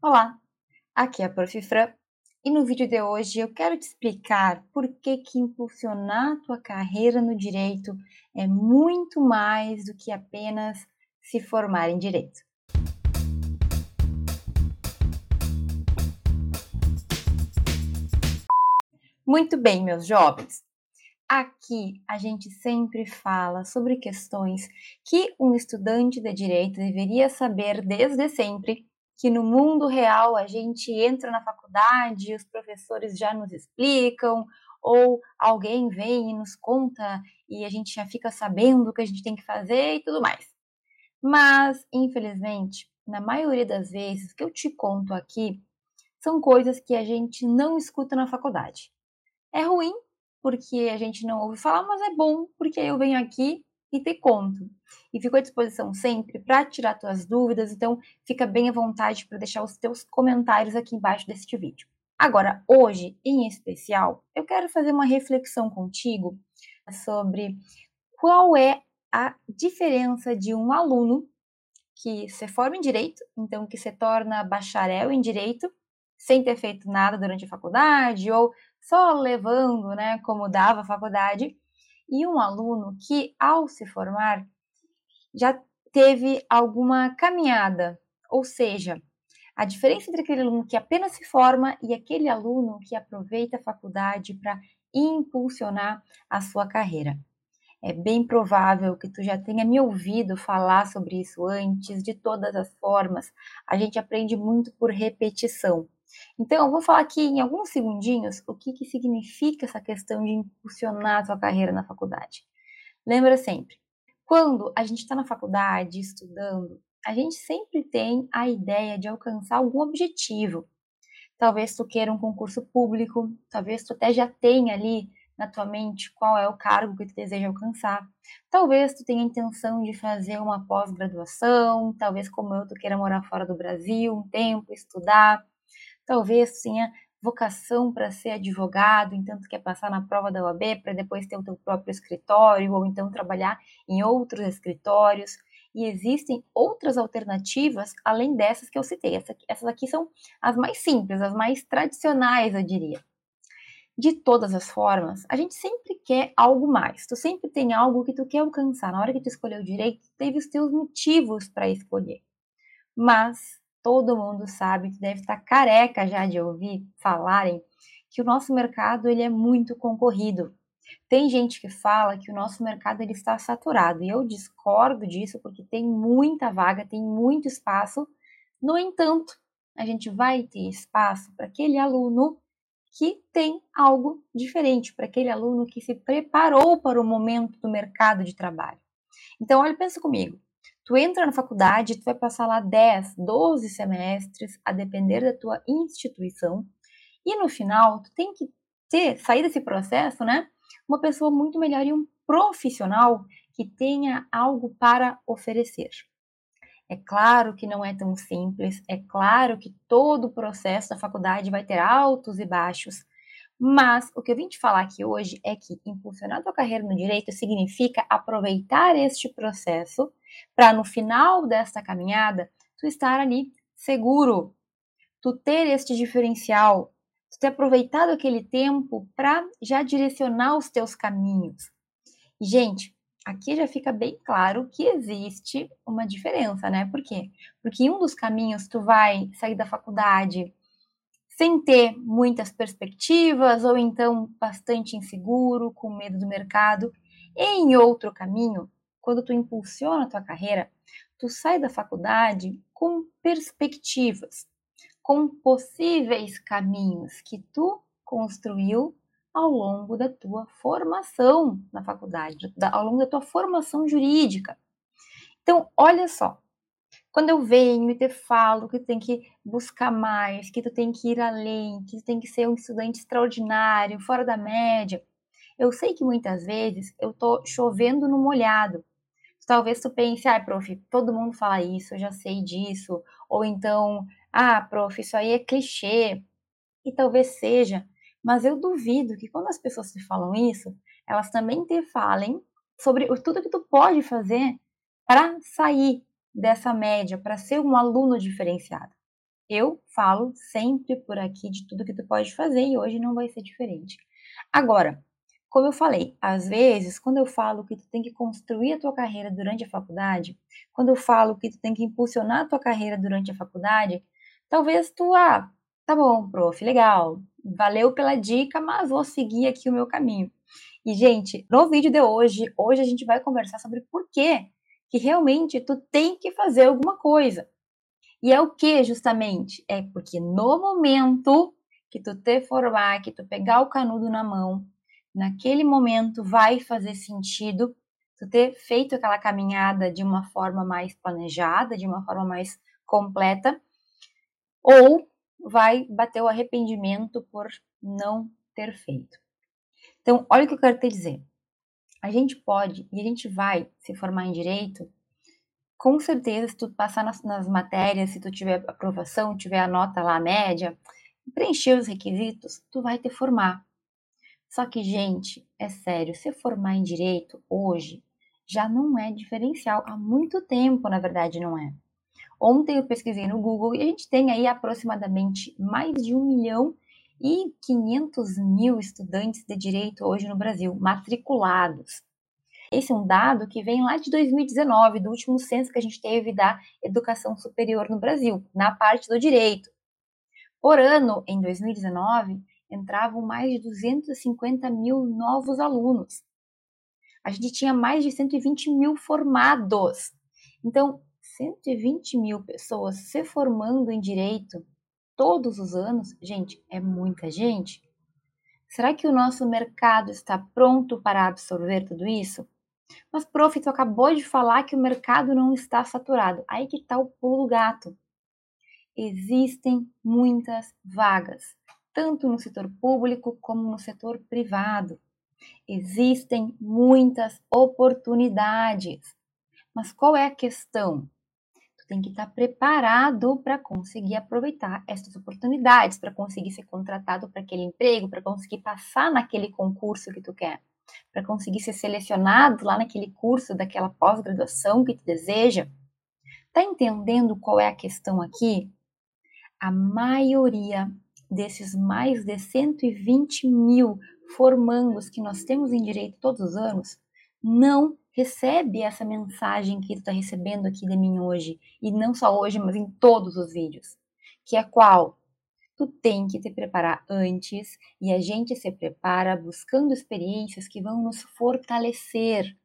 Olá, aqui é a Prof. Fran e no vídeo de hoje eu quero te explicar por que, que impulsionar a tua carreira no direito é muito mais do que apenas se formar em direito. Muito bem, meus jovens. Aqui a gente sempre fala sobre questões que um estudante de direito deveria saber desde sempre que no mundo real a gente entra na faculdade, os professores já nos explicam, ou alguém vem e nos conta e a gente já fica sabendo o que a gente tem que fazer e tudo mais. Mas, infelizmente, na maioria das vezes que eu te conto aqui, são coisas que a gente não escuta na faculdade. É ruim porque a gente não ouve falar, mas é bom porque eu venho aqui e te conto. E fico à disposição sempre para tirar tuas dúvidas, então fica bem à vontade para deixar os teus comentários aqui embaixo deste vídeo. Agora, hoje em especial, eu quero fazer uma reflexão contigo sobre qual é a diferença de um aluno que se forma em direito, então que se torna bacharel em direito, sem ter feito nada durante a faculdade ou só levando, né, como dava a faculdade, e um aluno que, ao se formar, já teve alguma caminhada, ou seja, a diferença entre aquele aluno que apenas se forma e aquele aluno que aproveita a faculdade para impulsionar a sua carreira. É bem provável que tu já tenha me ouvido falar sobre isso antes, de todas as formas. A gente aprende muito por repetição. Então, eu vou falar aqui em alguns segundinhos o que, que significa essa questão de impulsionar a sua carreira na faculdade. Lembra sempre, quando a gente está na faculdade estudando, a gente sempre tem a ideia de alcançar algum objetivo. Talvez tu queira um concurso público, talvez tu até já tenha ali na tua mente qual é o cargo que tu deseja alcançar. Talvez tu tenha a intenção de fazer uma pós-graduação, talvez como eu tu queira morar fora do Brasil um tempo, estudar talvez tenha vocação para ser advogado, então tu quer passar na prova da OAB para depois ter o teu próprio escritório ou então trabalhar em outros escritórios. E existem outras alternativas além dessas que eu citei. essas aqui são as mais simples, as mais tradicionais, eu diria. De todas as formas, a gente sempre quer algo mais. Tu sempre tem algo que tu quer alcançar. Na hora que tu escolheu direito, tu teve os teus motivos para escolher. Mas todo mundo sabe, que deve estar careca já de ouvir falarem que o nosso mercado ele é muito concorrido. Tem gente que fala que o nosso mercado ele está saturado e eu discordo disso porque tem muita vaga, tem muito espaço. No entanto, a gente vai ter espaço para aquele aluno que tem algo diferente, para aquele aluno que se preparou para o momento do mercado de trabalho. Então, olha, pensa comigo. Tu entra na faculdade, tu vai passar lá 10, 12 semestres, a depender da tua instituição, e no final tu tem que ter, sair desse processo, né? Uma pessoa muito melhor e um profissional que tenha algo para oferecer. É claro que não é tão simples, é claro que todo o processo da faculdade vai ter altos e baixos, mas o que eu vim te falar aqui hoje é que impulsionar tua carreira no direito significa aproveitar este processo para no final desta caminhada tu estar ali seguro, tu ter este diferencial, tu ter aproveitado aquele tempo para já direcionar os teus caminhos. gente, aqui já fica bem claro que existe uma diferença, né? Por quê? Porque em um dos caminhos tu vai sair da faculdade sem ter muitas perspectivas ou então bastante inseguro, com medo do mercado. Em outro caminho, quando tu impulsiona a tua carreira, tu sai da faculdade com perspectivas, com possíveis caminhos que tu construiu ao longo da tua formação na faculdade, ao longo da tua formação jurídica. Então, olha só, quando eu venho e te falo que tu tem que buscar mais, que tu tem que ir além, que tu tem que ser um estudante extraordinário, fora da média, eu sei que muitas vezes eu tô chovendo no molhado. Talvez tu pense, ah, prof, todo mundo fala isso, eu já sei disso. Ou então, ah, prof, isso aí é clichê. E talvez seja, mas eu duvido que quando as pessoas te falam isso, elas também te falem sobre tudo que tu pode fazer para sair dessa média, para ser um aluno diferenciado. Eu falo sempre por aqui de tudo que tu pode fazer e hoje não vai ser diferente. Agora, como eu falei, às vezes, quando eu falo que tu tem que construir a tua carreira durante a faculdade, quando eu falo que tu tem que impulsionar a tua carreira durante a faculdade, talvez tu, ah, tá bom, prof, legal, valeu pela dica, mas vou seguir aqui o meu caminho. E, gente, no vídeo de hoje, hoje a gente vai conversar sobre por que que realmente tu tem que fazer alguma coisa. E é o que, justamente? É porque no momento que tu te formar, que tu pegar o canudo na mão, naquele momento vai fazer sentido tu ter feito aquela caminhada de uma forma mais planejada, de uma forma mais completa, ou vai bater o arrependimento por não ter feito. Então, olha o que eu quero te dizer. A gente pode e a gente vai se formar em direito, com certeza, se tu passar nas, nas matérias, se tu tiver aprovação, tiver a nota lá, média, preencher os requisitos, tu vai te formar. Só que, gente, é sério, se formar em direito hoje já não é diferencial. Há muito tempo, na verdade, não é. Ontem eu pesquisei no Google e a gente tem aí aproximadamente mais de 1 milhão e 500 mil estudantes de direito hoje no Brasil, matriculados. Esse é um dado que vem lá de 2019, do último censo que a gente teve da educação superior no Brasil, na parte do direito. Por ano, em 2019, entravam mais de 250 mil novos alunos. A gente tinha mais de 120 mil formados. Então, 120 mil pessoas se formando em direito todos os anos, gente, é muita gente. Será que o nosso mercado está pronto para absorver tudo isso? Mas, prof, tu acabou de falar que o mercado não está saturado. Aí que está o pulo do gato. Existem muitas vagas tanto no setor público como no setor privado. Existem muitas oportunidades. Mas qual é a questão? Tu tem que estar preparado para conseguir aproveitar essas oportunidades, para conseguir ser contratado para aquele emprego, para conseguir passar naquele concurso que tu quer, para conseguir ser selecionado lá naquele curso daquela pós-graduação que tu deseja. Tá entendendo qual é a questão aqui? A maioria desses mais de 120 mil formandos que nós temos em direito todos os anos, não recebe essa mensagem que tu está recebendo aqui de mim hoje, e não só hoje, mas em todos os vídeos, que é qual? Tu tem que te preparar antes e a gente se prepara buscando experiências que vão nos fortalecer,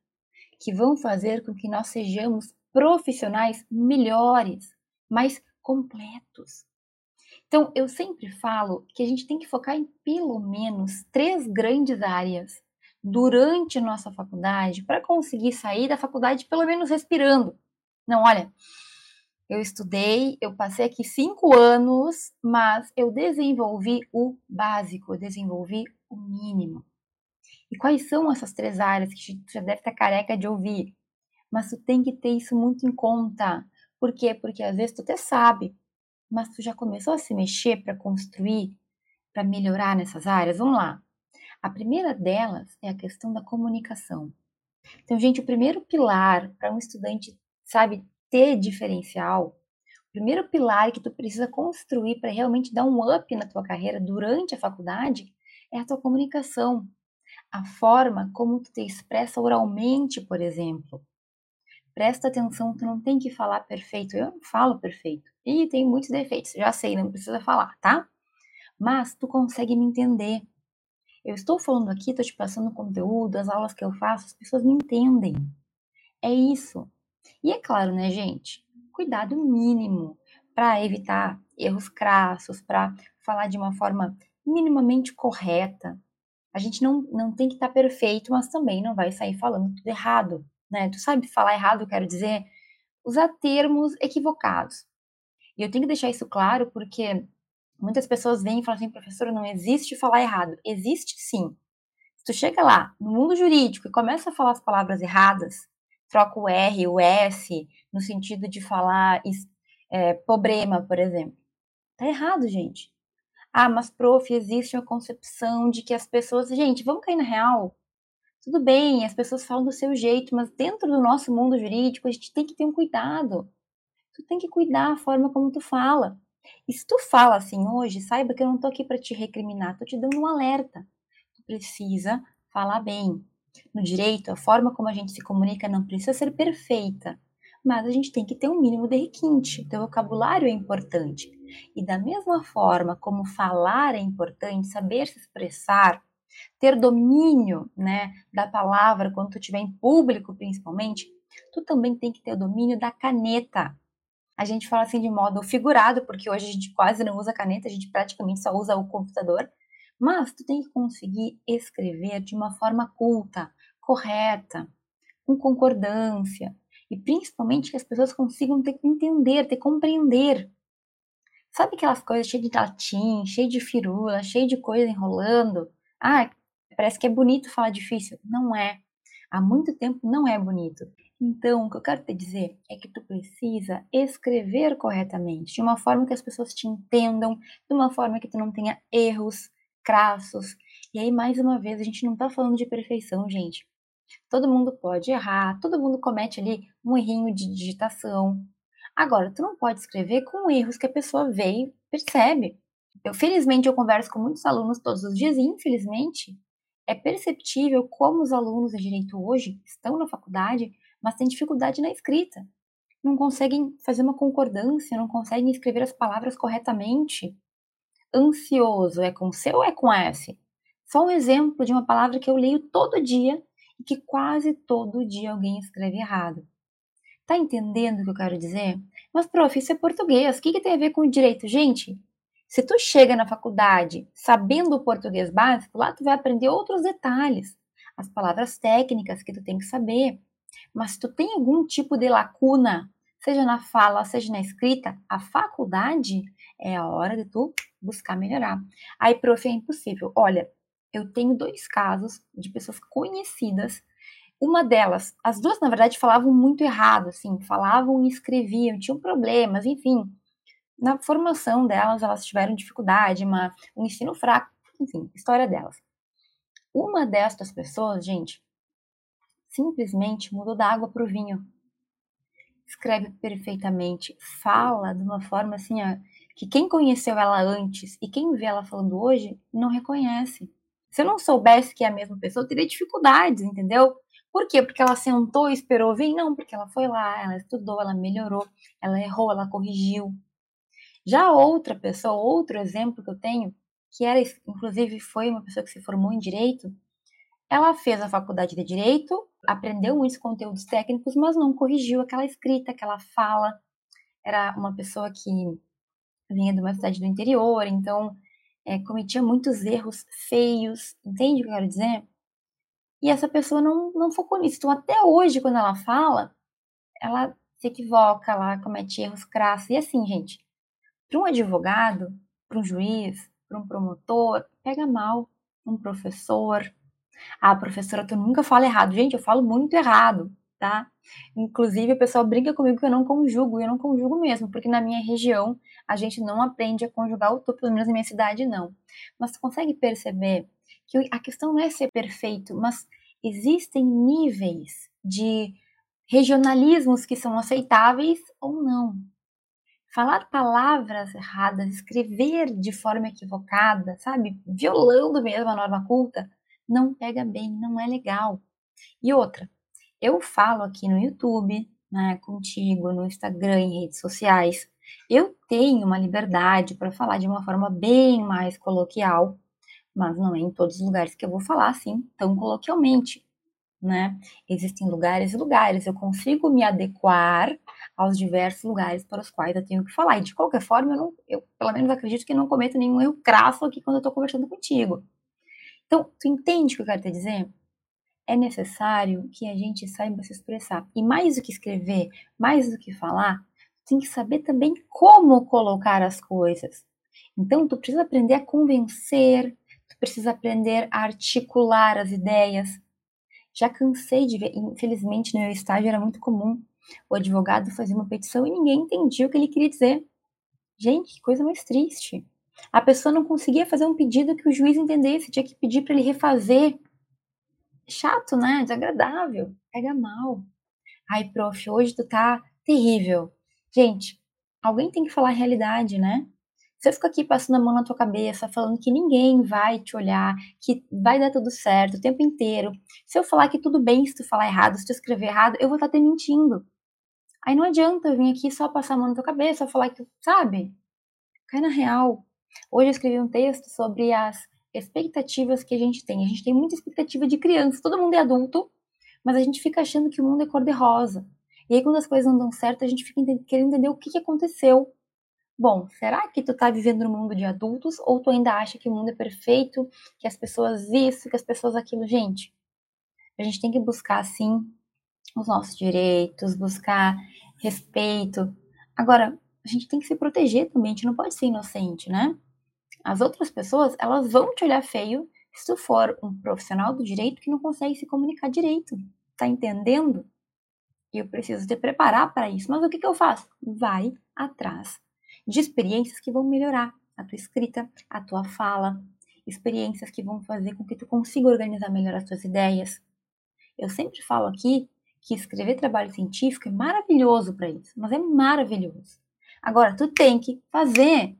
que vão fazer com que nós sejamos profissionais melhores, mais completos. Então, eu sempre falo que a gente tem que focar em pelo menos três grandes áreas durante nossa faculdade para conseguir sair da faculdade pelo menos respirando. Não, olha, eu estudei, eu passei aqui cinco anos, mas eu desenvolvi o básico, eu desenvolvi o mínimo. E quais são essas três áreas que tu já deve estar careca de ouvir? Mas tu tem que ter isso muito em conta. Por quê? Porque às vezes tu até sabe, mas tu já começou a se mexer para construir, para melhorar nessas áreas? Vamos lá. A primeira delas é a questão da comunicação. Então, gente, o primeiro pilar para um estudante, sabe, ter diferencial, o primeiro pilar que tu precisa construir para realmente dar um up na tua carreira durante a faculdade é a tua comunicação. A forma como tu te expressa oralmente, por exemplo. Presta atenção, tu não tem que falar perfeito. Eu não falo perfeito. E tem muitos defeitos, já sei, não precisa falar, tá? Mas tu consegue me entender. Eu estou falando aqui, estou te passando conteúdo, as aulas que eu faço, as pessoas me entendem. É isso. E é claro, né, gente? Cuidado mínimo para evitar erros crassos, para falar de uma forma minimamente correta. A gente não, não tem que estar tá perfeito, mas também não vai sair falando tudo errado né? Tu sabe falar errado, eu quero dizer, usar termos equivocados. E eu tenho que deixar isso claro porque muitas pessoas vêm e falam assim, professora, não existe falar errado. Existe sim. Se tu chega lá no mundo jurídico e começa a falar as palavras erradas, troca o R, o S, no sentido de falar é, problema, por exemplo. Tá errado, gente. Ah, mas prof, existe uma concepção de que as pessoas. Gente, vamos cair na real. Tudo bem, as pessoas falam do seu jeito, mas dentro do nosso mundo jurídico a gente tem que ter um cuidado. Tu tem que cuidar a forma como tu fala. E se tu fala assim hoje, saiba que eu não tô aqui para te recriminar, tô te dando um alerta. Tu precisa falar bem. No direito, a forma como a gente se comunica não precisa ser perfeita, mas a gente tem que ter um mínimo de requinte. O vocabulário é importante. E da mesma forma como falar é importante, saber se expressar, ter domínio, né, da palavra quando tu estiver em público, principalmente, tu também tem que ter o domínio da caneta. A gente fala assim de modo figurado, porque hoje a gente quase não usa caneta, a gente praticamente só usa o computador, mas tu tem que conseguir escrever de uma forma culta, correta, com concordância, e principalmente que as pessoas consigam ter, entender, ter compreender. Sabe aquelas coisas cheias de latim, cheio de firula, cheio de coisa enrolando? Ah, parece que é bonito falar difícil. Não é. Há muito tempo não é bonito. Então, o que eu quero te dizer é que tu precisa escrever corretamente, de uma forma que as pessoas te entendam, de uma forma que tu não tenha erros crassos. E aí, mais uma vez, a gente não tá falando de perfeição, gente. Todo mundo pode errar, todo mundo comete ali um errinho de digitação. Agora, tu não pode escrever com erros que a pessoa vê e percebe. Eu, felizmente, eu converso com muitos alunos todos os dias e, infelizmente, é perceptível como os alunos de direito hoje estão na faculdade, mas têm dificuldade na escrita. Não conseguem fazer uma concordância, não conseguem escrever as palavras corretamente. Ansioso é com C ou é com S? Só um exemplo de uma palavra que eu leio todo dia e que quase todo dia alguém escreve errado. Tá entendendo o que eu quero dizer? Mas, prof, isso é português. O que, que tem a ver com direito? Gente, se tu chega na faculdade sabendo o português básico, lá tu vai aprender outros detalhes, as palavras técnicas que tu tem que saber. Mas se tu tem algum tipo de lacuna, seja na fala, seja na escrita, a faculdade é a hora de tu buscar melhorar. Aí, prof, é impossível. Olha, eu tenho dois casos de pessoas conhecidas. Uma delas, as duas, na verdade, falavam muito errado, assim, falavam e escreviam, tinham problemas, enfim. Na formação delas, elas tiveram dificuldade, uma, um ensino fraco, enfim, história delas. Uma destas pessoas, gente, simplesmente mudou da água para o vinho. Escreve perfeitamente, fala de uma forma assim, ó, que quem conheceu ela antes e quem vê ela falando hoje não reconhece. Se eu não soubesse que é a mesma pessoa, eu teria dificuldades, entendeu? Por quê? Porque ela sentou e esperou vir? Não, porque ela foi lá, ela estudou, ela melhorou, ela errou, ela corrigiu. Já outra pessoa, outro exemplo que eu tenho, que era, inclusive, foi uma pessoa que se formou em direito, ela fez a faculdade de direito, aprendeu muitos conteúdos técnicos, mas não corrigiu aquela escrita, aquela fala. Era uma pessoa que vinha de uma cidade do interior, então é, cometia muitos erros feios, entende o que eu quero dizer? E essa pessoa não, não focou nisso. Então, até hoje, quando ela fala, ela se equivoca, ela comete erros crassos. E assim, gente, para um advogado, para um juiz, para um promotor, pega mal um professor. Ah, professora, tu nunca fala errado. Gente, eu falo muito errado tá? Inclusive, o pessoal brinca comigo que eu não conjugo, e eu não conjugo mesmo, porque na minha região a gente não aprende a conjugar o tu, pelo menos na minha cidade não. Mas você consegue perceber que a questão não é ser perfeito, mas existem níveis de regionalismos que são aceitáveis ou não. Falar palavras erradas, escrever de forma equivocada, sabe? Violando mesmo a norma culta, não pega bem, não é legal. E outra, eu falo aqui no YouTube, né, contigo, no Instagram, em redes sociais. Eu tenho uma liberdade para falar de uma forma bem mais coloquial, mas não é em todos os lugares que eu vou falar assim, tão coloquialmente, né? Existem lugares e lugares, eu consigo me adequar aos diversos lugares para os quais eu tenho que falar. E de qualquer forma, eu, não, eu pelo menos acredito que não cometo nenhum erro crasso aqui quando eu estou conversando contigo. Então, tu entende o que eu quero te dizer? é necessário que a gente saiba se expressar. E mais do que escrever, mais do que falar, tem que saber também como colocar as coisas. Então, tu precisa aprender a convencer, tu precisa aprender a articular as ideias. Já cansei de ver, infelizmente no meu estágio era muito comum o advogado fazer uma petição e ninguém entendia o que ele queria dizer. Gente, que coisa mais triste. A pessoa não conseguia fazer um pedido que o juiz entendesse, tinha que pedir para ele refazer chato, né? Desagradável. Pega mal. Ai, prof, hoje tu tá terrível. Gente, alguém tem que falar a realidade, né? Se eu ficar aqui passando a mão na tua cabeça, falando que ninguém vai te olhar, que vai dar tudo certo o tempo inteiro, se eu falar que tudo bem se tu falar errado, se tu escrever errado, eu vou estar te mentindo. Aí não adianta eu vir aqui só passar a mão na tua cabeça, falar que, sabe? Cai na real. Hoje eu escrevi um texto sobre as expectativas que a gente tem. A gente tem muita expectativa de criança, todo mundo é adulto, mas a gente fica achando que o mundo é cor-de-rosa. E aí, quando as coisas não dão certo, a gente fica querendo entender o que, que aconteceu. Bom, será que tu tá vivendo no mundo de adultos ou tu ainda acha que o mundo é perfeito, que as pessoas isso, que as pessoas aquilo? Gente, a gente tem que buscar, sim, os nossos direitos, buscar respeito. Agora, a gente tem que se proteger também, a gente não pode ser inocente, né? As outras pessoas, elas vão te olhar feio se tu for um profissional do direito que não consegue se comunicar direito. Tá entendendo? Eu preciso te preparar para isso. Mas o que, que eu faço? Vai atrás de experiências que vão melhorar a tua escrita, a tua fala, experiências que vão fazer com que tu consiga organizar melhor as tuas ideias. Eu sempre falo aqui que escrever trabalho científico é maravilhoso para isso, mas é maravilhoso. Agora, tu tem que fazer.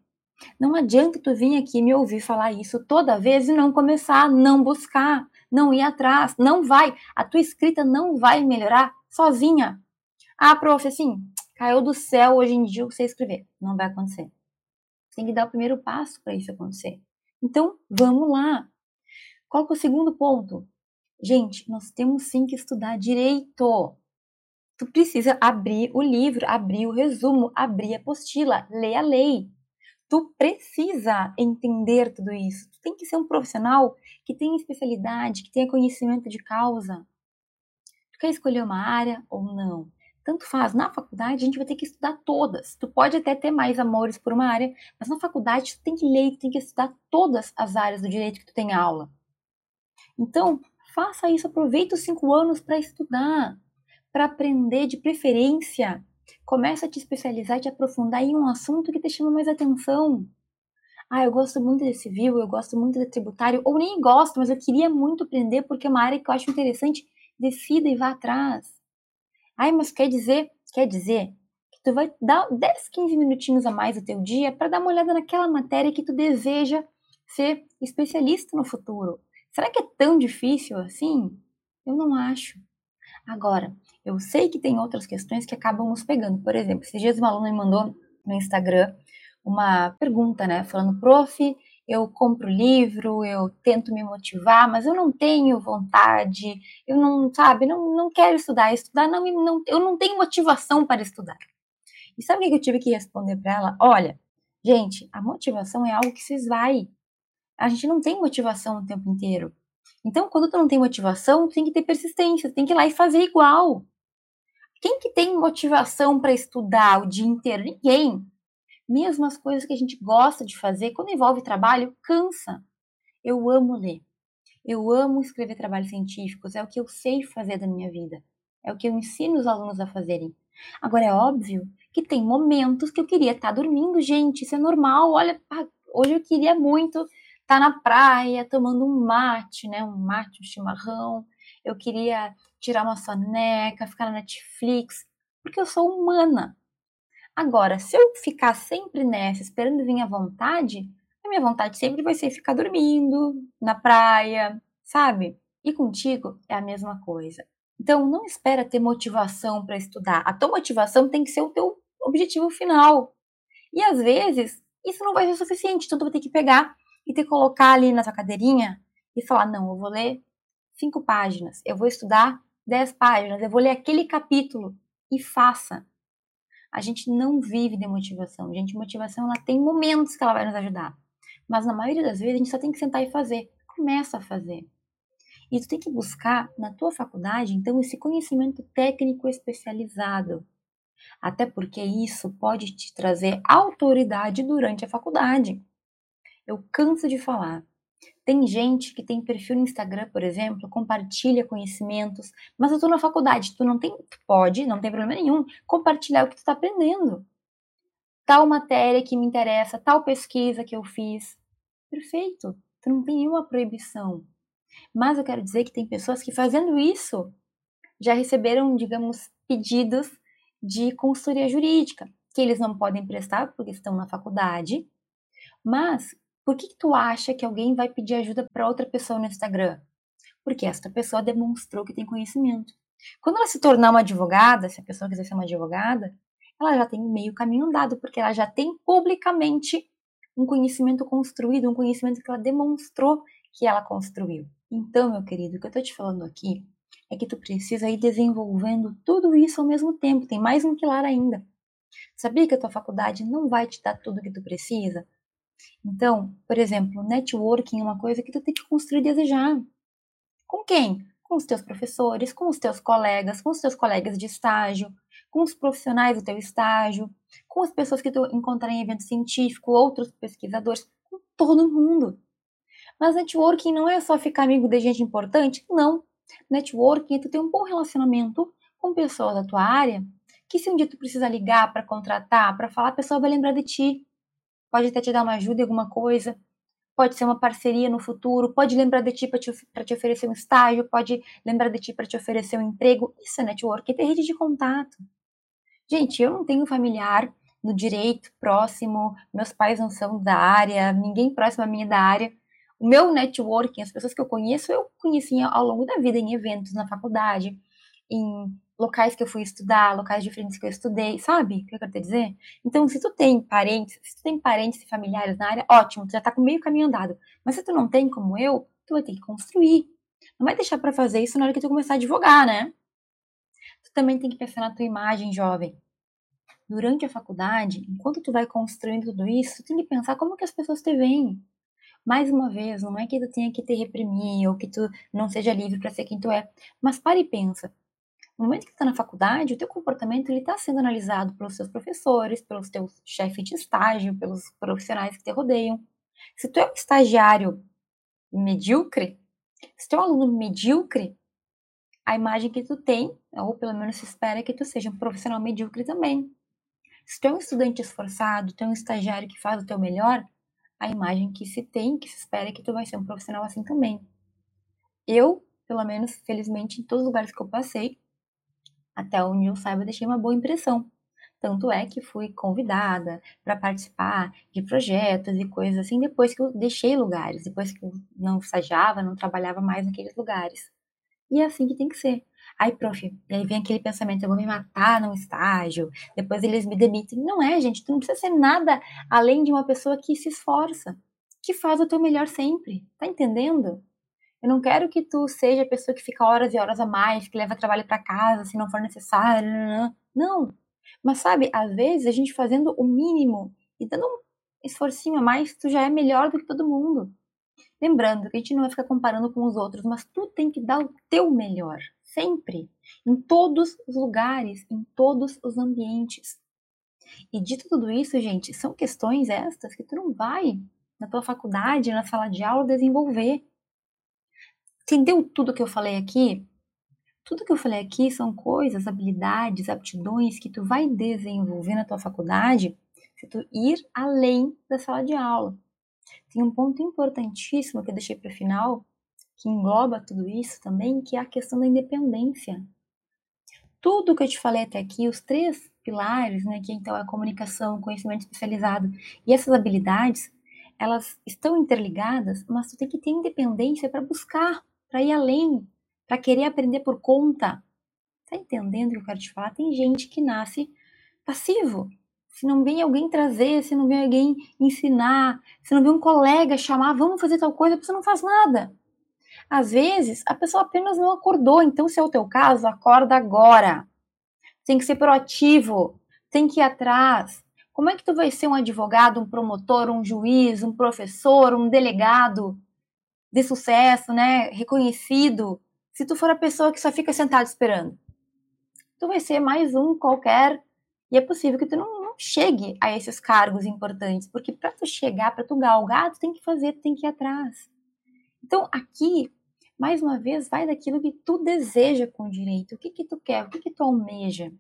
Não adianta tu vir aqui me ouvir falar isso toda vez e não começar, não buscar, não ir atrás, não vai. A tua escrita não vai melhorar sozinha. Ah, prof, assim, caiu do céu hoje em dia você escrever. Não vai acontecer. Você tem que dar o primeiro passo para isso acontecer. Então, vamos lá. Qual é o segundo ponto? Gente, nós temos sim que estudar direito. Tu precisa abrir o livro, abrir o resumo, abrir a apostila, ler a lei. Tu precisa entender tudo isso. Tu tem que ser um profissional que tenha especialidade, que tenha conhecimento de causa. Tu quer escolher uma área ou não? Tanto faz. Na faculdade, a gente vai ter que estudar todas. Tu pode até ter mais amores por uma área, mas na faculdade, tu tem que ler, tu tem que estudar todas as áreas do direito que tu tem aula. Então, faça isso. Aproveita os cinco anos para estudar para aprender de preferência. Começa a te especializar e te aprofundar em um assunto que te chama mais atenção. Ah, eu gosto muito de civil, eu gosto muito de tributário, ou nem gosto, mas eu queria muito aprender porque é uma área que eu acho interessante. Decida e vá atrás. Ai, mas quer dizer, quer dizer que tu vai dar 10, 15 minutinhos a mais do teu dia para dar uma olhada naquela matéria que tu deseja ser especialista no futuro. Será que é tão difícil assim? Eu não acho. Agora, eu sei que tem outras questões que acabam nos pegando. Por exemplo, esses dias uma aluna me mandou no Instagram uma pergunta, né? Falando, prof, eu compro livro, eu tento me motivar, mas eu não tenho vontade, eu não, sabe, não, não quero estudar. Estudar, não, não, eu não tenho motivação para estudar. E sabe o que eu tive que responder para ela? Olha, gente, a motivação é algo que se esvai. A gente não tem motivação o tempo inteiro. Então, quando tu não tem motivação, tu tem que ter persistência, tu tem que ir lá e fazer igual. Quem que tem motivação para estudar o dia inteiro? Ninguém. Mesmo as coisas que a gente gosta de fazer, quando envolve trabalho, cansa. Eu amo ler. Eu amo escrever trabalhos científicos, é o que eu sei fazer da minha vida. É o que eu ensino os alunos a fazerem. Agora, é óbvio que tem momentos que eu queria estar tá dormindo, gente, isso é normal. Olha, hoje eu queria muito estar tá na praia tomando um mate, né? Um mate, um chimarrão. Eu queria tirar uma soneca, ficar na Netflix, porque eu sou humana. Agora, se eu ficar sempre nessa, esperando vir à vontade, a minha vontade sempre vai ser ficar dormindo na praia, sabe? E contigo é a mesma coisa. Então, não espera ter motivação para estudar. A tua motivação tem que ser o teu objetivo final. E às vezes, isso não vai ser suficiente. Então, tu vai ter que pegar e te colocar ali na tua cadeirinha e falar: não, eu vou ler cinco páginas, eu vou estudar dez páginas, eu vou ler aquele capítulo e faça. A gente não vive de motivação, gente. Motivação ela tem momentos que ela vai nos ajudar, mas na maioria das vezes a gente só tem que sentar e fazer. Começa a fazer. E tu tem que buscar na tua faculdade, então, esse conhecimento técnico especializado. Até porque isso pode te trazer autoridade durante a faculdade. Eu canso de falar. Tem gente que tem perfil no Instagram, por exemplo, compartilha conhecimentos, mas eu tô na faculdade, tu não tem, tu pode, não tem problema nenhum, compartilhar o que tu tá aprendendo. Tal matéria que me interessa, tal pesquisa que eu fiz. Perfeito, tu não tem nenhuma proibição. Mas eu quero dizer que tem pessoas que fazendo isso já receberam, digamos, pedidos de consultoria jurídica, que eles não podem prestar porque estão na faculdade, Mas por que, que tu acha que alguém vai pedir ajuda para outra pessoa no Instagram? Porque esta pessoa demonstrou que tem conhecimento. Quando ela se tornar uma advogada, se a pessoa quiser ser uma advogada, ela já tem meio caminho andado, porque ela já tem publicamente um conhecimento construído, um conhecimento que ela demonstrou que ela construiu. Então, meu querido, o que eu estou te falando aqui é que tu precisa ir desenvolvendo tudo isso ao mesmo tempo. Tem mais um pilar ainda. Sabia que a tua faculdade não vai te dar tudo o que tu precisa? Então, por exemplo, networking é uma coisa que tu tem que construir e desejar. Com quem? Com os teus professores, com os teus colegas, com os teus colegas de estágio, com os profissionais do teu estágio, com as pessoas que tu encontrar em evento científico, outros pesquisadores, com todo mundo. Mas networking não é só ficar amigo de gente importante, não. Networking é tu ter um bom relacionamento com pessoas da tua área, que se um dia tu precisa ligar para contratar, para falar, a pessoa vai lembrar de ti. Pode até te dar uma ajuda em alguma coisa, pode ser uma parceria no futuro, pode lembrar de ti para te, te, oferecer um estágio, pode lembrar de ti para te oferecer um emprego. Isso é network, é ter rede de contato. Gente, eu não tenho familiar no direito próximo, meus pais não são da área, ninguém próximo a mim é da área, o meu networking, as pessoas que eu conheço, eu conheci ao longo da vida em eventos, na faculdade, em locais que eu fui estudar, locais diferentes que eu estudei, sabe o que eu quero te dizer? Então, se tu tem parentes, se tu tem parentes e familiares na área, ótimo, tu já tá com meio caminho andado. Mas se tu não tem, como eu, tu vai ter que construir. Não vai deixar para fazer isso na hora que tu começar a advogar, né? Tu também tem que pensar na tua imagem, jovem. Durante a faculdade, enquanto tu vai construindo tudo isso, tu tem que pensar como que as pessoas te veem mais uma vez, não é que tu tenha que te reprimir ou que tu não seja livre para ser quem tu é, mas pare e pensa. No momento que está na faculdade, o teu comportamento ele está sendo analisado pelos teus professores, pelos teus chefes de estágio, pelos profissionais que te rodeiam. Se tu é um estagiário medíocre, se tu é um aluno medíocre, a imagem que tu tem, ou pelo menos se espera que tu seja um profissional medíocre também. Se tu é um estudante esforçado, tu é um estagiário que faz o teu melhor, a imagem que se tem, que se espera que tu vai ser um profissional assim também. Eu, pelo menos, felizmente, em todos os lugares que eu passei, até onde eu saiba, deixei uma boa impressão. Tanto é que fui convidada para participar de projetos e coisas assim depois que eu deixei lugares, depois que eu não estagiava, não trabalhava mais naqueles lugares. E é assim que tem que ser. Aí, prof, e aí vem aquele pensamento, eu vou me matar num estágio, depois eles me demitem. Não é, gente, tu não precisa ser nada além de uma pessoa que se esforça, que faz o teu melhor sempre. Tá entendendo? Eu não quero que tu seja a pessoa que fica horas e horas a mais, que leva trabalho para casa se não for necessário. Não. Mas sabe, às vezes a gente fazendo o mínimo e dando um esforcinho a mais, tu já é melhor do que todo mundo. Lembrando que a gente não vai ficar comparando com os outros, mas tu tem que dar o teu melhor sempre, em todos os lugares, em todos os ambientes. E dito tudo isso, gente, são questões estas que tu não vai na tua faculdade, na sala de aula desenvolver. Entendeu tudo que eu falei aqui? Tudo que eu falei aqui são coisas, habilidades, aptidões que tu vai desenvolver na tua faculdade se tu ir além da sala de aula. Tem um ponto importantíssimo que eu deixei para o final, que engloba tudo isso também, que é a questão da independência. Tudo que eu te falei até aqui, os três pilares, né, que então é a comunicação, conhecimento especializado e essas habilidades, elas estão interligadas, mas tu tem que ter independência para buscar, para ir além, para querer aprender por conta. Tá entendendo o que eu quero te falar? Tem gente que nasce passivo. Se não vem alguém trazer, se não vem alguém ensinar, se não vem um colega chamar, vamos fazer tal coisa, você não faz nada. Às vezes, a pessoa apenas não acordou, então, se é o teu caso, acorda agora. Tem que ser proativo, tem que ir atrás. Como é que tu vai ser um advogado, um promotor, um juiz, um professor, um delegado de sucesso, né, reconhecido, se tu for a pessoa que só fica sentado esperando? Tu vai ser mais um qualquer e é possível que tu não, não chegue a esses cargos importantes, porque para tu chegar, para tu galgar, tu tem que fazer, tu tem que ir atrás. Então, aqui, mais uma vez, vai daquilo que tu deseja com direito. O que que tu quer? O que que tu almeja?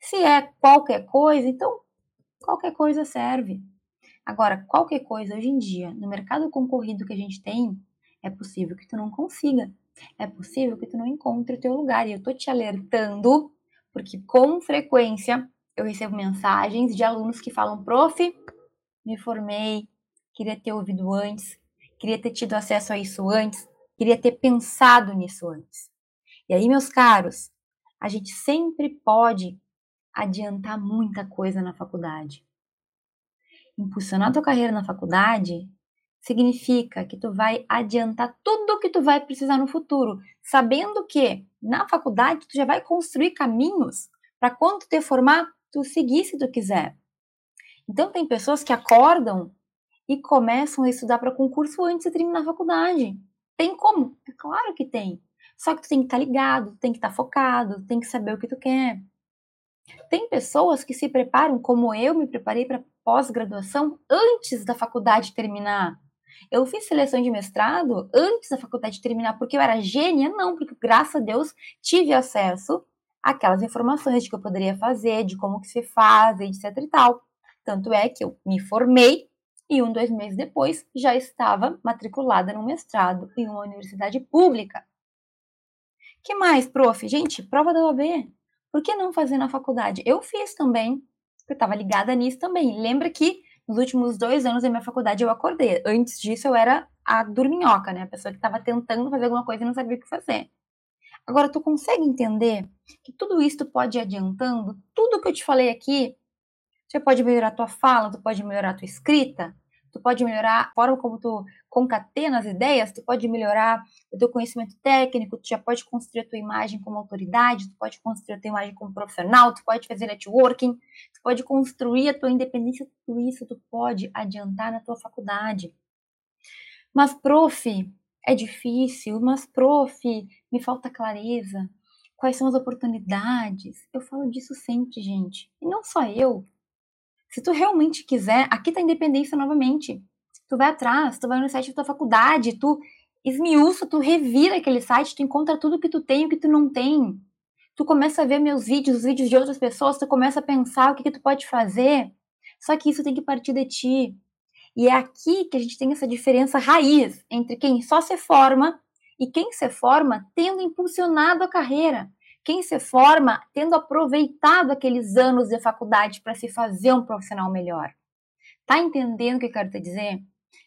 Se é qualquer coisa, então qualquer coisa serve. Agora, qualquer coisa hoje em dia, no mercado concorrido que a gente tem, é possível que tu não consiga. É possível que tu não encontre o teu lugar. E eu tô te alertando, porque com frequência eu recebo mensagens de alunos que falam: prof, me formei, queria ter ouvido antes, queria ter tido acesso a isso antes, queria ter pensado nisso antes. E aí, meus caros, a gente sempre pode adiantar muita coisa na faculdade. Impulsionar tua carreira na faculdade significa que tu vai adiantar tudo o que tu vai precisar no futuro, sabendo que na faculdade tu já vai construir caminhos para quando tu te formar, tu seguir se tu quiser. Então tem pessoas que acordam e começam a estudar para concurso antes de terminar a faculdade. Tem como? É claro que tem. Só que tu tem que estar tá ligado, tem que estar tá focado, tem que saber o que tu quer. Tem pessoas que se preparam como eu me preparei para pós-graduação antes da faculdade terminar. Eu fiz seleção de mestrado antes da faculdade terminar porque eu era gênia? Não, porque graças a Deus tive acesso àquelas informações de que eu poderia fazer, de como que se faz, etc e tal. Tanto é que eu me formei e um, dois meses depois já estava matriculada no mestrado em uma universidade pública. que mais, prof? Gente, prova da OAB. Por que não fazer na faculdade? Eu fiz também, porque eu estava ligada nisso também. Lembra que nos últimos dois anos da minha faculdade eu acordei. Antes disso eu era a dorminhoca, né? A pessoa que estava tentando fazer alguma coisa e não sabia o que fazer. Agora, tu consegue entender que tudo isso pode ir adiantando? Tudo que eu te falei aqui, você pode melhorar a tua fala, tu pode melhorar a tua escrita, tu pode melhorar a forma como tu concatena as ideias, tu pode melhorar o teu conhecimento técnico, tu já pode construir a tua imagem como autoridade, tu pode construir a tua imagem como profissional, tu pode fazer networking, tu pode construir a tua independência, tudo isso tu pode adiantar na tua faculdade. Mas, prof, é difícil, mas, prof, me falta clareza. Quais são as oportunidades? Eu falo disso sempre, gente. E não só eu. Se tu realmente quiser, aqui tá a independência novamente tu vai atrás, tu vai no site da tua faculdade, tu esmiuça, tu revira aquele site, tu encontra tudo que tu tem e o que tu não tem. Tu começa a ver meus vídeos, os vídeos de outras pessoas, tu começa a pensar o que, que tu pode fazer. Só que isso tem que partir de ti. E é aqui que a gente tem essa diferença raiz entre quem só se forma e quem se forma tendo impulsionado a carreira. Quem se forma tendo aproveitado aqueles anos de faculdade para se fazer um profissional melhor. Tá entendendo o que eu quero te dizer?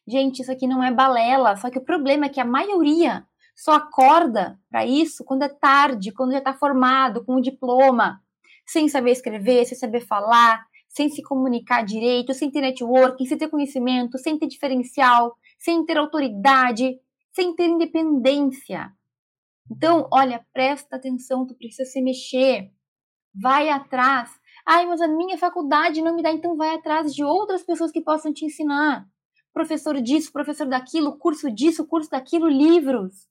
Gente, isso aqui não é balela, só que o problema é que a maioria só acorda para isso quando é tarde, quando já está formado, com o um diploma, sem saber escrever, sem saber falar, sem se comunicar direito, sem ter networking, sem ter conhecimento, sem ter diferencial, sem ter autoridade, sem ter independência. Então, olha, presta atenção, tu precisa se mexer. Vai atrás. Ai, mas a minha faculdade não me dá, então vai atrás de outras pessoas que possam te ensinar professor disso, professor daquilo, curso disso, curso daquilo, livros.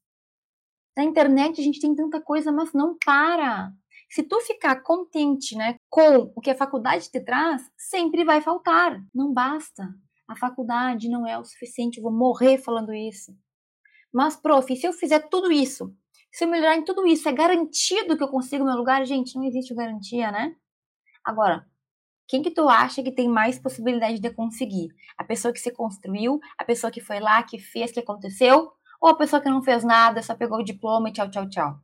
Na internet a gente tem tanta coisa, mas não para. Se tu ficar contente, né, com o que a faculdade te traz, sempre vai faltar. Não basta. A faculdade não é o suficiente, eu vou morrer falando isso. Mas, prof, se eu fizer tudo isso, se eu melhorar em tudo isso, é garantido que eu consigo meu lugar? Gente, não existe garantia, né? Agora, quem que tu acha que tem mais possibilidade de conseguir? A pessoa que se construiu, a pessoa que foi lá, que fez, que aconteceu, ou a pessoa que não fez nada, só pegou o diploma e tchau, tchau, tchau?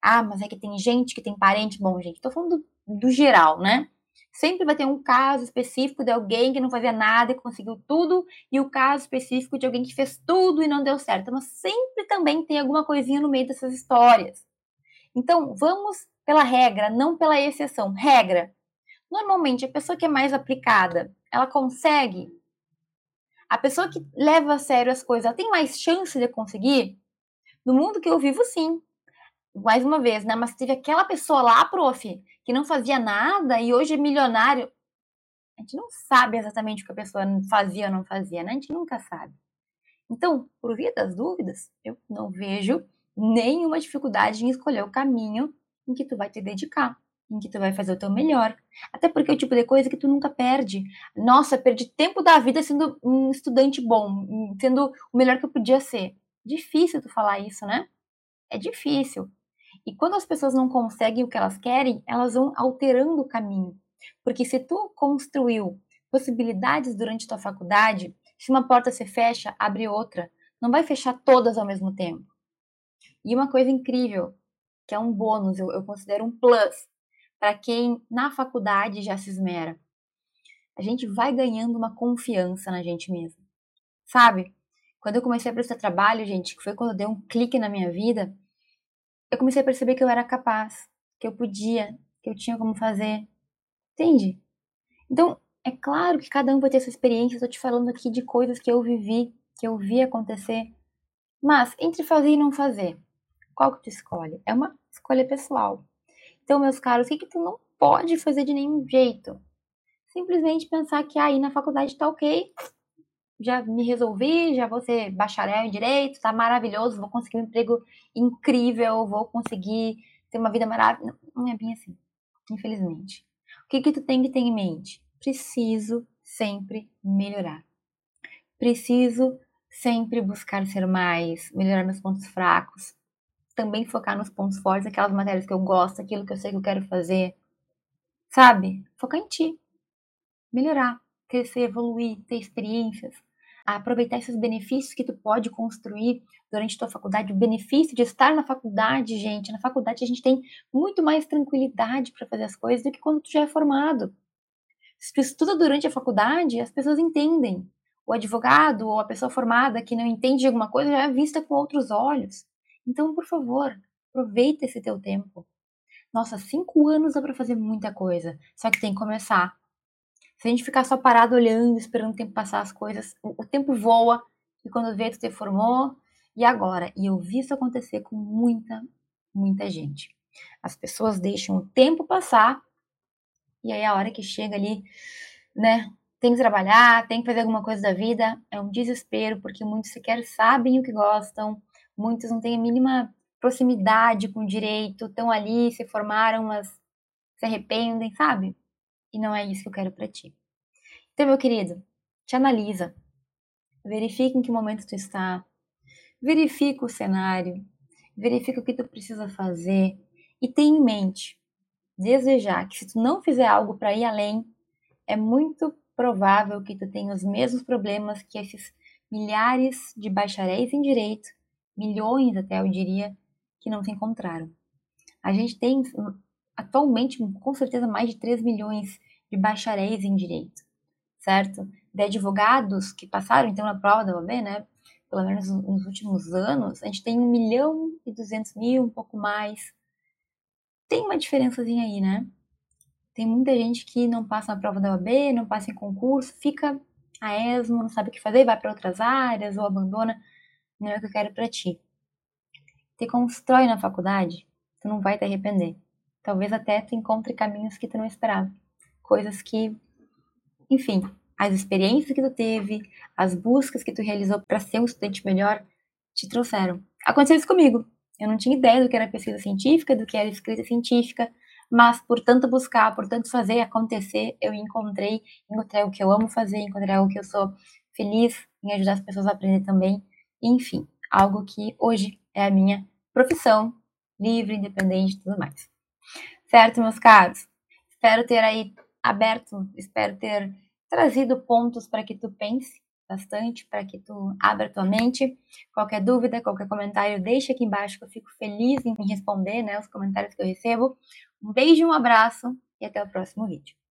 Ah, mas é que tem gente que tem parente. Bom, gente, tô falando do, do geral, né? Sempre vai ter um caso específico de alguém que não fazia nada e conseguiu tudo, e o caso específico de alguém que fez tudo e não deu certo. Mas sempre também tem alguma coisinha no meio dessas histórias. Então, vamos pela regra, não pela exceção. Regra: Normalmente, a pessoa que é mais aplicada, ela consegue. A pessoa que leva a sério as coisas, ela tem mais chance de conseguir? No mundo que eu vivo, sim. Mais uma vez, né? Mas teve aquela pessoa lá, prof, que não fazia nada e hoje é milionário. A gente não sabe exatamente o que a pessoa fazia ou não fazia, né? A gente nunca sabe. Então, por via das dúvidas, eu não vejo nenhuma dificuldade em escolher o caminho em que tu vai te dedicar em que tu vai fazer o teu melhor. Até porque é o tipo de coisa que tu nunca perde. Nossa, perdi tempo da vida sendo um estudante bom, sendo o melhor que eu podia ser. Difícil tu falar isso, né? É difícil. E quando as pessoas não conseguem o que elas querem, elas vão alterando o caminho. Porque se tu construiu possibilidades durante tua faculdade, se uma porta se fecha, abre outra. Não vai fechar todas ao mesmo tempo. E uma coisa incrível, que é um bônus, eu, eu considero um plus, para quem na faculdade já se esmera. A gente vai ganhando uma confiança na gente mesmo. sabe? Quando eu comecei a prestar trabalho, gente, que foi quando deu um clique na minha vida, eu comecei a perceber que eu era capaz, que eu podia, que eu tinha como fazer. Entende? Então, é claro que cada um vai ter sua experiência, estou te falando aqui de coisas que eu vivi, que eu vi acontecer. Mas, entre fazer e não fazer, qual que tu escolhe? É uma escolha pessoal. Então, meus caros, o que, que tu não pode fazer de nenhum jeito? Simplesmente pensar que aí na faculdade tá ok, já me resolvi, já vou ser bacharel em direito, tá maravilhoso, vou conseguir um emprego incrível, vou conseguir ter uma vida maravilhosa. Não é bem assim, infelizmente. O que que tu tem que ter em mente? Preciso sempre melhorar. Preciso sempre buscar ser mais, melhorar meus pontos fracos, também focar nos pontos fortes, aquelas matérias que eu gosto, aquilo que eu sei que eu quero fazer. Sabe? Focar em ti. Melhorar, crescer, evoluir, ter experiências, aproveitar esses benefícios que tu pode construir durante tua faculdade, o benefício de estar na faculdade, gente. Na faculdade a gente tem muito mais tranquilidade para fazer as coisas do que quando tu já é formado. Se tu estuda durante a faculdade, as pessoas entendem. O advogado ou a pessoa formada que não entende de alguma coisa já é vista com outros olhos. Então, por favor, aproveita esse teu tempo. Nossa, cinco anos dá para fazer muita coisa, só que tem que começar. Se a gente ficar só parado olhando, esperando o tempo passar as coisas, o tempo voa e quando vê, tu te formou e agora. E eu vi isso acontecer com muita, muita gente. As pessoas deixam o tempo passar e aí a hora que chega ali, né, tem que trabalhar, tem que fazer alguma coisa da vida, é um desespero, porque muitos sequer sabem o que gostam, muitos não têm a mínima proximidade com o direito, estão ali, se formaram, mas se arrependem, sabe? E não é isso que eu quero para ti. Então, meu querido, te analisa. Verifica em que momento tu está. Verifica o cenário. Verifica o que tu precisa fazer. E tenha em mente, desejar que se tu não fizer algo para ir além, é muito provável que tu tenha os mesmos problemas que esses milhares de bacharéis em direito milhões até eu diria, que não se encontraram. A gente tem atualmente, com certeza, mais de 3 milhões de bacharéis em direito, certo? De advogados que passaram, então, na prova da OAB, né? Pelo menos nos últimos anos, a gente tem 1 milhão e 200 mil, um pouco mais. Tem uma diferençazinha aí, né? Tem muita gente que não passa na prova da OAB, não passa em concurso, fica a esmo, não sabe o que fazer, vai para outras áreas ou abandona não é o que eu quero para ti. Te constrói na faculdade, tu não vai te arrepender. Talvez até tu encontre caminhos que tu não esperava. Coisas que, enfim, as experiências que tu teve, as buscas que tu realizou para ser um estudante melhor, te trouxeram. Aconteceu isso comigo. Eu não tinha ideia do que era pesquisa científica, do que era escrita científica, mas por tanto buscar, por tanto fazer acontecer, eu encontrei, encontrei o que eu amo fazer, encontrei algo que eu sou feliz em ajudar as pessoas a aprender também enfim, algo que hoje é a minha profissão, livre, independente e tudo mais. Certo, meus caros? Espero ter aí aberto, espero ter trazido pontos para que tu pense bastante, para que tu abra tua mente. Qualquer dúvida, qualquer comentário, deixa aqui embaixo que eu fico feliz em responder, né, os comentários que eu recebo. Um beijo, um abraço e até o próximo vídeo.